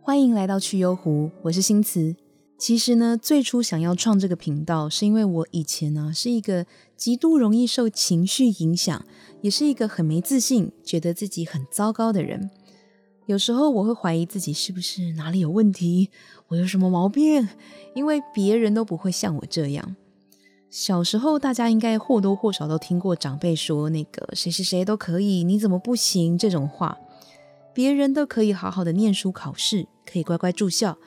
欢迎来到去幽湖，我是新慈。其实呢，最初想要创这个频道，是因为我以前呢是一个极度容易受情绪影响，也是一个很没自信，觉得自己很糟糕的人。有时候我会怀疑自己是不是哪里有问题，我有什么毛病，因为别人都不会像我这样。小时候大家应该或多或少都听过长辈说那个谁谁谁都可以，你怎么不行这种话。别人都可以好好的念书考试，可以乖乖住校。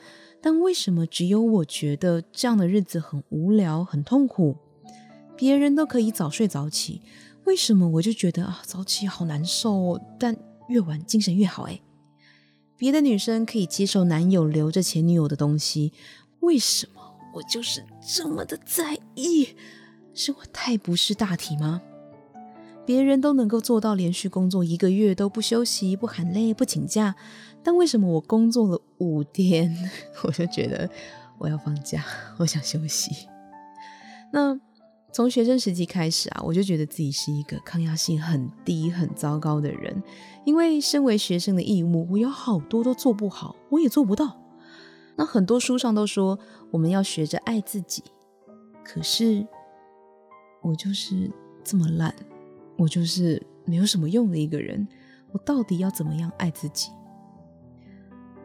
但为什么只有我觉得这样的日子很无聊、很痛苦？别人都可以早睡早起，为什么我就觉得啊早起好难受哦？但越晚精神越好诶。别的女生可以接受男友留着前女友的东西，为什么我就是这么的在意？是我太不识大体吗？别人都能够做到连续工作一个月都不休息、不喊累、不请假。但为什么我工作了五天，我就觉得我要放假，我想休息？那从学生时期开始啊，我就觉得自己是一个抗压性很低、很糟糕的人。因为身为学生的义务，我有好多都做不好，我也做不到。那很多书上都说我们要学着爱自己，可是我就是这么烂，我就是没有什么用的一个人。我到底要怎么样爱自己？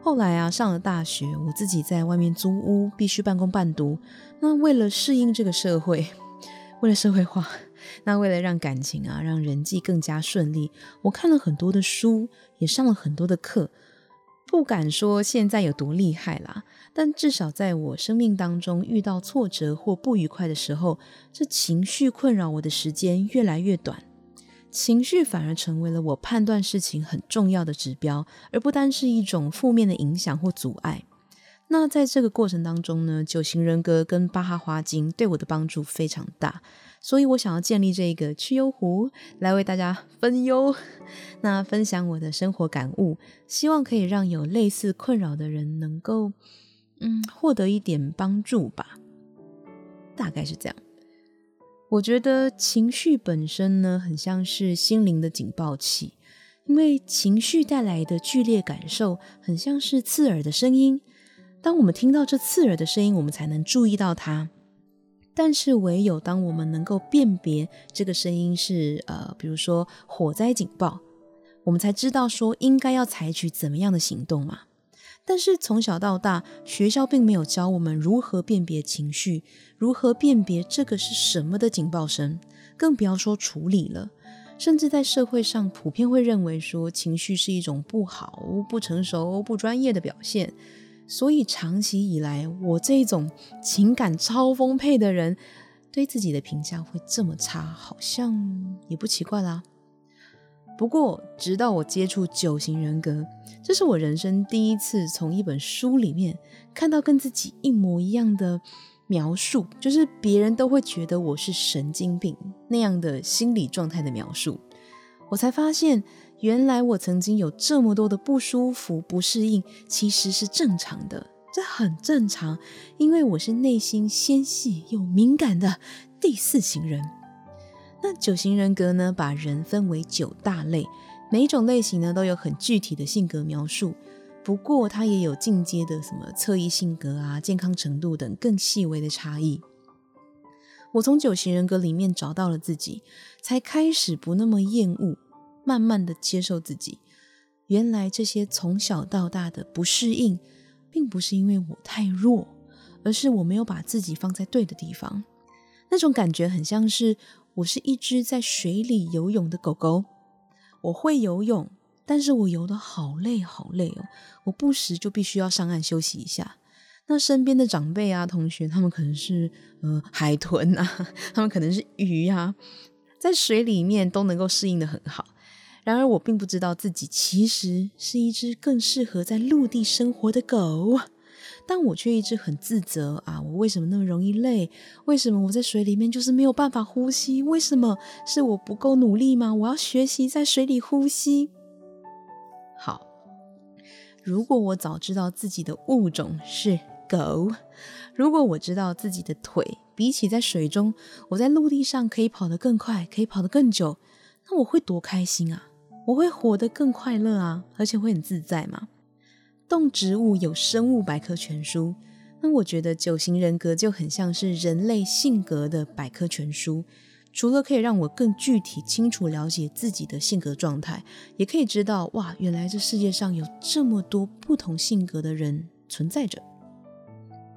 后来啊，上了大学，我自己在外面租屋，必须半工半读。那为了适应这个社会，为了社会化，那为了让感情啊，让人际更加顺利，我看了很多的书，也上了很多的课。不敢说现在有多厉害啦，但至少在我生命当中遇到挫折或不愉快的时候，这情绪困扰我的时间越来越短。情绪反而成为了我判断事情很重要的指标，而不单是一种负面的影响或阻碍。那在这个过程当中呢，九型人格跟巴哈花精对我的帮助非常大，所以我想要建立这个去幽湖来为大家分忧，那分享我的生活感悟，希望可以让有类似困扰的人能够嗯获得一点帮助吧，大概是这样。我觉得情绪本身呢，很像是心灵的警报器，因为情绪带来的剧烈感受，很像是刺耳的声音。当我们听到这刺耳的声音，我们才能注意到它。但是唯有当我们能够辨别这个声音是呃，比如说火灾警报，我们才知道说应该要采取怎么样的行动嘛。但是从小到大，学校并没有教我们如何辨别情绪，如何辨别这个是什么的警报声，更不要说处理了。甚至在社会上，普遍会认为说情绪是一种不好、不成熟、不专业的表现。所以长期以来，我这种情感超丰沛的人，对自己的评价会这么差，好像也不奇怪啦。不过，直到我接触九型人格，这是我人生第一次从一本书里面看到跟自己一模一样的描述，就是别人都会觉得我是神经病那样的心理状态的描述，我才发现，原来我曾经有这么多的不舒服、不适应，其实是正常的，这很正常，因为我是内心纤细又敏感的第四型人。那九型人格呢，把人分为九大类，每一种类型呢都有很具体的性格描述。不过它也有进阶的什么侧翼性格啊、健康程度等更细微的差异。我从九型人格里面找到了自己，才开始不那么厌恶，慢慢的接受自己。原来这些从小到大的不适应，并不是因为我太弱，而是我没有把自己放在对的地方。那种感觉很像是。我是一只在水里游泳的狗狗，我会游泳，但是我游得好累好累哦，我不时就必须要上岸休息一下。那身边的长辈啊、同学，他们可能是呃海豚啊，他们可能是鱼啊，在水里面都能够适应的很好。然而我并不知道自己其实是一只更适合在陆地生活的狗。但我却一直很自责啊！我为什么那么容易累？为什么我在水里面就是没有办法呼吸？为什么是我不够努力吗？我要学习在水里呼吸。好，如果我早知道自己的物种是狗，如果我知道自己的腿比起在水中，我在陆地上可以跑得更快，可以跑得更久，那我会多开心啊！我会活得更快乐啊，而且会很自在嘛。动植物有生物百科全书，那我觉得九型人格就很像是人类性格的百科全书。除了可以让我更具体、清楚了解自己的性格状态，也可以知道哇，原来这世界上有这么多不同性格的人存在着。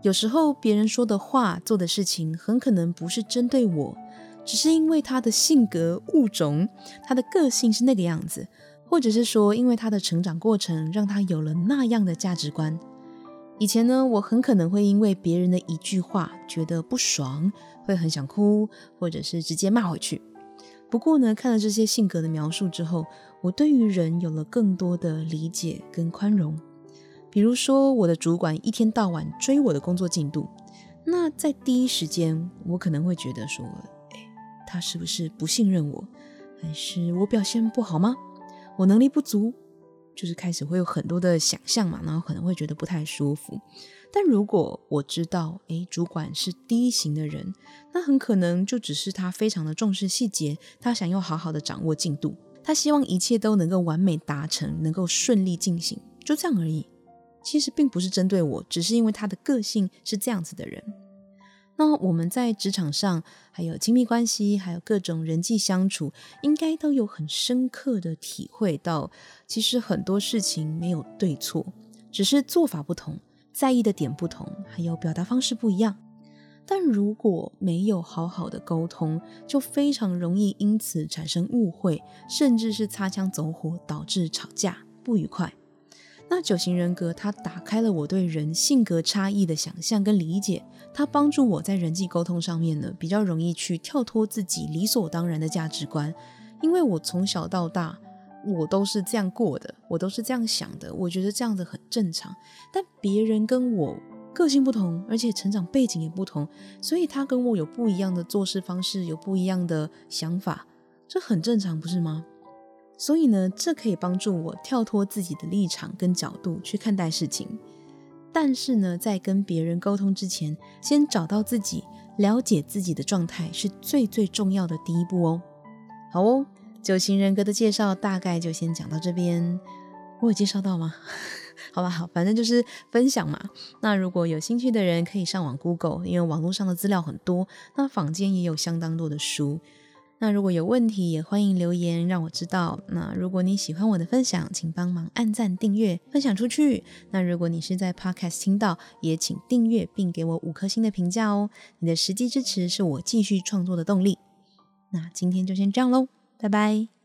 有时候别人说的话、做的事情，很可能不是针对我，只是因为他的性格、物种、他的个性是那个样子，或者是说，因为他的成长过程让他有了那样的价值观。以前呢，我很可能会因为别人的一句话觉得不爽。会很想哭，或者是直接骂回去。不过呢，看了这些性格的描述之后，我对于人有了更多的理解跟宽容。比如说，我的主管一天到晚追我的工作进度，那在第一时间，我可能会觉得说，他是不是不信任我？还是我表现不好吗？我能力不足？就是开始会有很多的想象嘛，然后可能会觉得不太舒服。但如果我知道，诶，主管是 D 型的人，那很可能就只是他非常的重视细节，他想要好好的掌握进度，他希望一切都能够完美达成，能够顺利进行，就这样而已。其实并不是针对我，只是因为他的个性是这样子的人。那我们在职场上，还有亲密关系，还有各种人际相处，应该都有很深刻的体会到，其实很多事情没有对错，只是做法不同。在意的点不同，还有表达方式不一样，但如果没有好好的沟通，就非常容易因此产生误会，甚至是擦枪走火，导致吵架不愉快。那九型人格，它打开了我对人性格差异的想象跟理解，它帮助我在人际沟通上面呢，比较容易去跳脱自己理所当然的价值观，因为我从小到大。我都是这样过的，我都是这样想的，我觉得这样子很正常。但别人跟我个性不同，而且成长背景也不同，所以他跟我有不一样的做事方式，有不一样的想法，这很正常，不是吗？所以呢，这可以帮助我跳脱自己的立场跟角度去看待事情。但是呢，在跟别人沟通之前，先找到自己，了解自己的状态是最最重要的第一步哦。好哦。九型人格的介绍大概就先讲到这边，我有介绍到吗？好吧，好，反正就是分享嘛。那如果有兴趣的人可以上网 Google，因为网络上的资料很多，那坊间也有相当多的书。那如果有问题，也欢迎留言让我知道。那如果你喜欢我的分享，请帮忙按赞、订阅、分享出去。那如果你是在 Podcast 听到，也请订阅并给我五颗星的评价哦。你的实际支持是我继续创作的动力。那今天就先这样喽。拜拜。